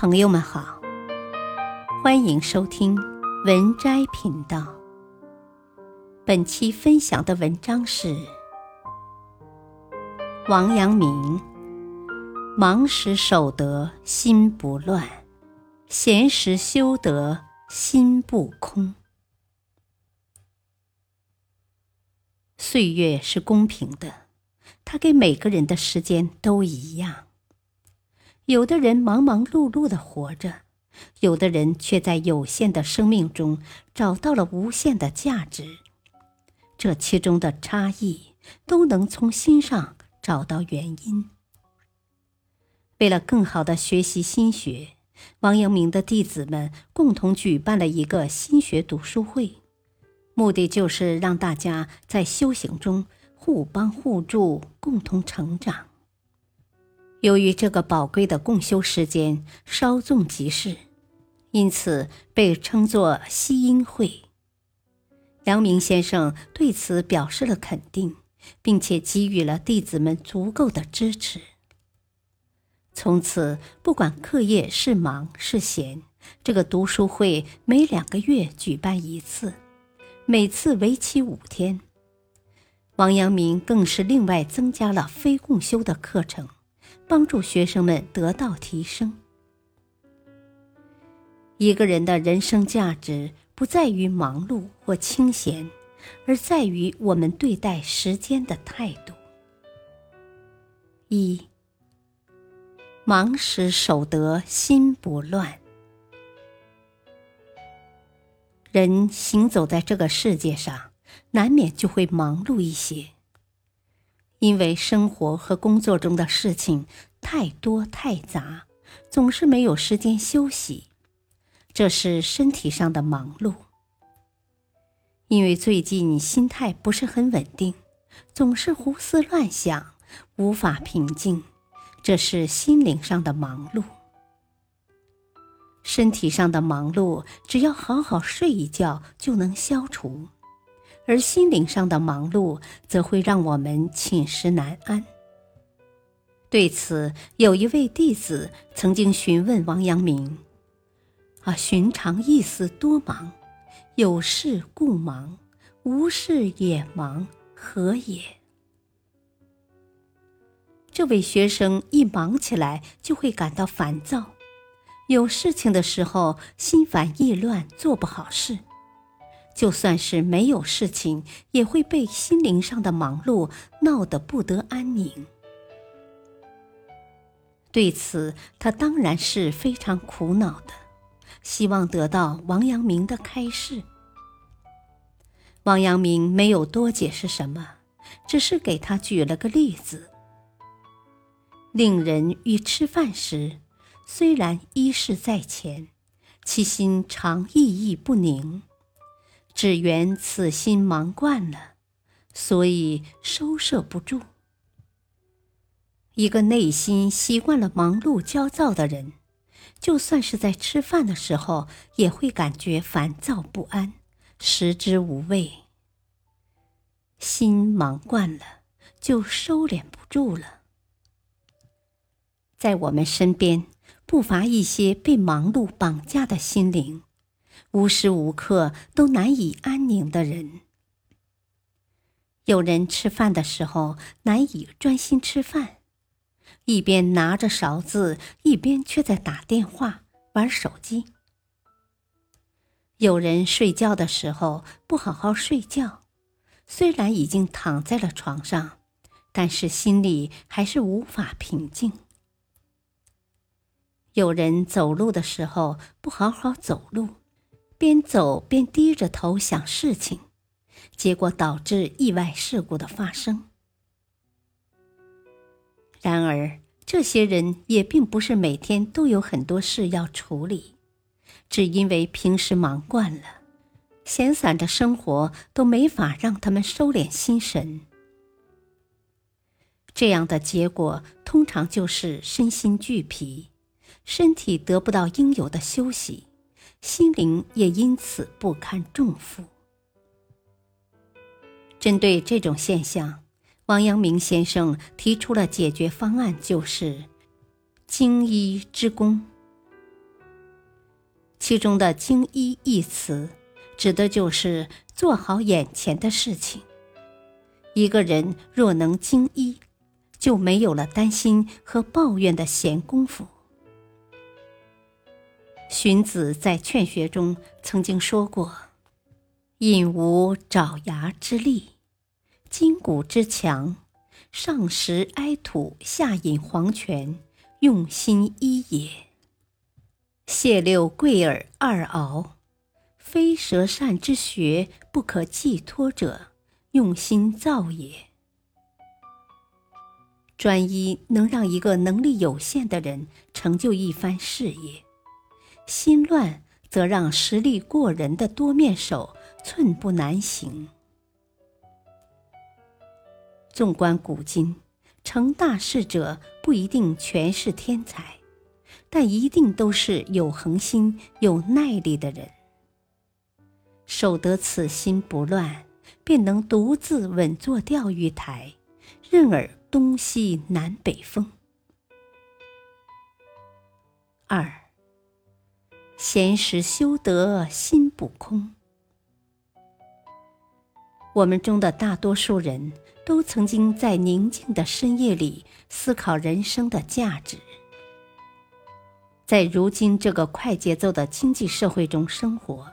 朋友们好，欢迎收听文摘频道。本期分享的文章是王阳明：忙时守得心不乱，闲时修得心不空。岁月是公平的，它给每个人的时间都一样。有的人忙忙碌碌的活着，有的人却在有限的生命中找到了无限的价值。这其中的差异，都能从心上找到原因。为了更好的学习心学，王阳明的弟子们共同举办了一个心学读书会，目的就是让大家在修行中互帮互助，共同成长。由于这个宝贵的共修时间稍纵即逝，因此被称作“吸音会”。阳明先生对此表示了肯定，并且给予了弟子们足够的支持。从此，不管课业是忙是闲，这个读书会每两个月举办一次，每次为期五天。王阳明更是另外增加了非共修的课程。帮助学生们得到提升。一个人的人生价值不在于忙碌或清闲，而在于我们对待时间的态度。一，忙时守得心不乱。人行走在这个世界上，难免就会忙碌一些。因为生活和工作中的事情太多太杂，总是没有时间休息，这是身体上的忙碌。因为最近心态不是很稳定，总是胡思乱想，无法平静，这是心灵上的忙碌。身体上的忙碌，只要好好睡一觉就能消除。而心灵上的忙碌，则会让我们寝食难安。对此，有一位弟子曾经询问王阳明：“啊，寻常意思多忙，有事故忙，无事也忙，何也？”这位学生一忙起来就会感到烦躁，有事情的时候心烦意乱，做不好事。就算是没有事情，也会被心灵上的忙碌闹得不得安宁。对此，他当然是非常苦恼的，希望得到王阳明的开示。王阳明没有多解释什么，只是给他举了个例子：令人欲吃饭时，虽然衣食在前，其心常意意不宁。只缘此心忙惯了，所以收摄不住。一个内心习惯了忙碌焦躁的人，就算是在吃饭的时候，也会感觉烦躁不安，食之无味。心忙惯了，就收敛不住了。在我们身边，不乏一些被忙碌绑架的心灵。无时无刻都难以安宁的人，有人吃饭的时候难以专心吃饭，一边拿着勺子，一边却在打电话、玩手机；有人睡觉的时候不好好睡觉，虽然已经躺在了床上，但是心里还是无法平静；有人走路的时候不好好走路。边走边低着头想事情，结果导致意外事故的发生。然而，这些人也并不是每天都有很多事要处理，只因为平时忙惯了，闲散的生活都没法让他们收敛心神。这样的结果通常就是身心俱疲，身体得不到应有的休息。心灵也因此不堪重负。针对这种现象，王阳明先生提出了解决方案，就是精一之功。其中的“精一”一词，指的就是做好眼前的事情。一个人若能精一，就没有了担心和抱怨的闲工夫。荀子在《劝学》中曾经说过：“引无爪牙之力，筋骨之强，上食埃土，下饮黄泉，用心一也。谢六贵耳二螯，非舌善之学不可寄托者，用心造也。”专一能让一个能力有限的人成就一番事业，心乱则让实力过人的多面手寸步难行。纵观古今，成大事者不一定全是天才，但一定都是有恒心、有耐力的人。守得此心不乱，便能独自稳坐钓鱼台，任尔。东西南北风。二，闲时修得心不空。我们中的大多数人都曾经在宁静的深夜里思考人生的价值。在如今这个快节奏的经济社会中生活，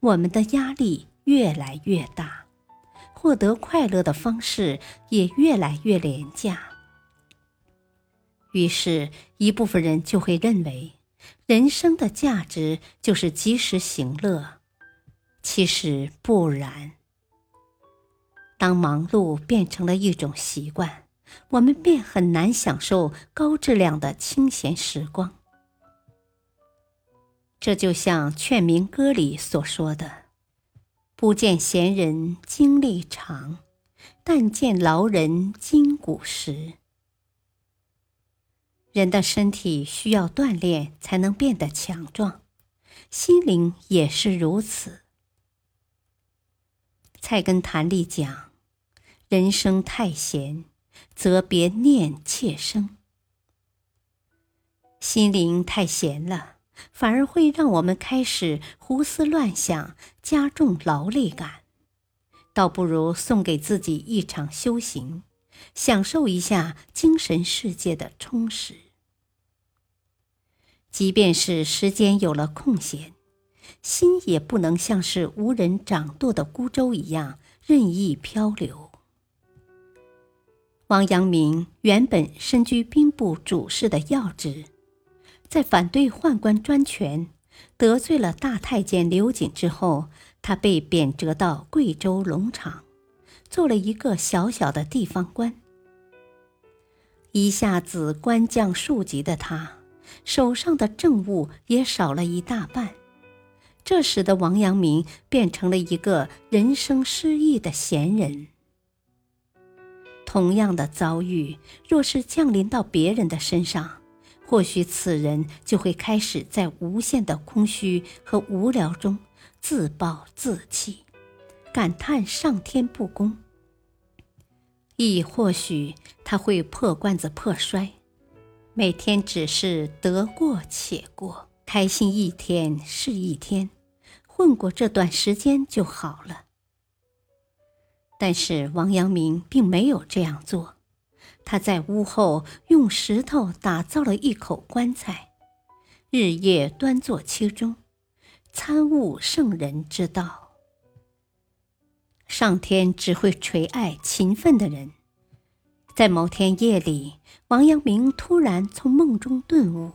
我们的压力越来越大。获得快乐的方式也越来越廉价，于是，一部分人就会认为，人生的价值就是及时行乐。其实不然。当忙碌变成了一种习惯，我们便很难享受高质量的清闲时光。这就像《劝民歌》里所说的。不见闲人精力长，但见劳人筋骨实。人的身体需要锻炼才能变得强壮，心灵也是如此。菜根谭里讲：“人生太闲，则别念妾生。”心灵太闲了。反而会让我们开始胡思乱想，加重劳累感。倒不如送给自己一场修行，享受一下精神世界的充实。即便是时间有了空闲，心也不能像是无人掌舵的孤舟一样任意漂流。王阳明原本身居兵部主事的要职。在反对宦官专权、得罪了大太监刘瑾之后，他被贬谪到贵州龙场，做了一个小小的地方官。一下子官降数级的他，手上的政务也少了一大半，这使得王阳明变成了一个人生失意的闲人。同样的遭遇，若是降临到别人的身上，或许此人就会开始在无限的空虚和无聊中自暴自弃，感叹上天不公；亦或许他会破罐子破摔，每天只是得过且过，开心一天是一天，混过这段时间就好了。但是王阳明并没有这样做。他在屋后用石头打造了一口棺材，日夜端坐其中，参悟圣人之道。上天只会垂爱勤奋的人。在某天夜里，王阳明突然从梦中顿悟，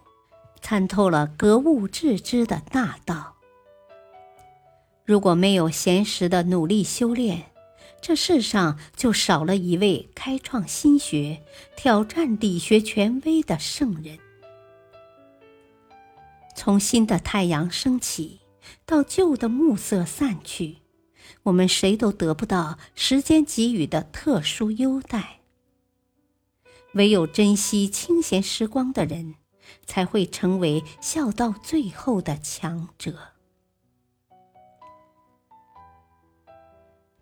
参透了格物致知的大道。如果没有闲时的努力修炼，这世上就少了一位开创新学、挑战理学权威的圣人。从新的太阳升起到旧的暮色散去，我们谁都得不到时间给予的特殊优待。唯有珍惜清闲时光的人，才会成为笑到最后的强者。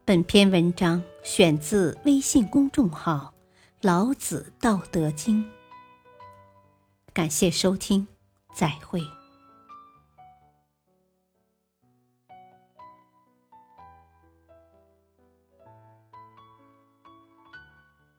本篇文章选自微信公众号“老子道德经”。感谢收听，再会。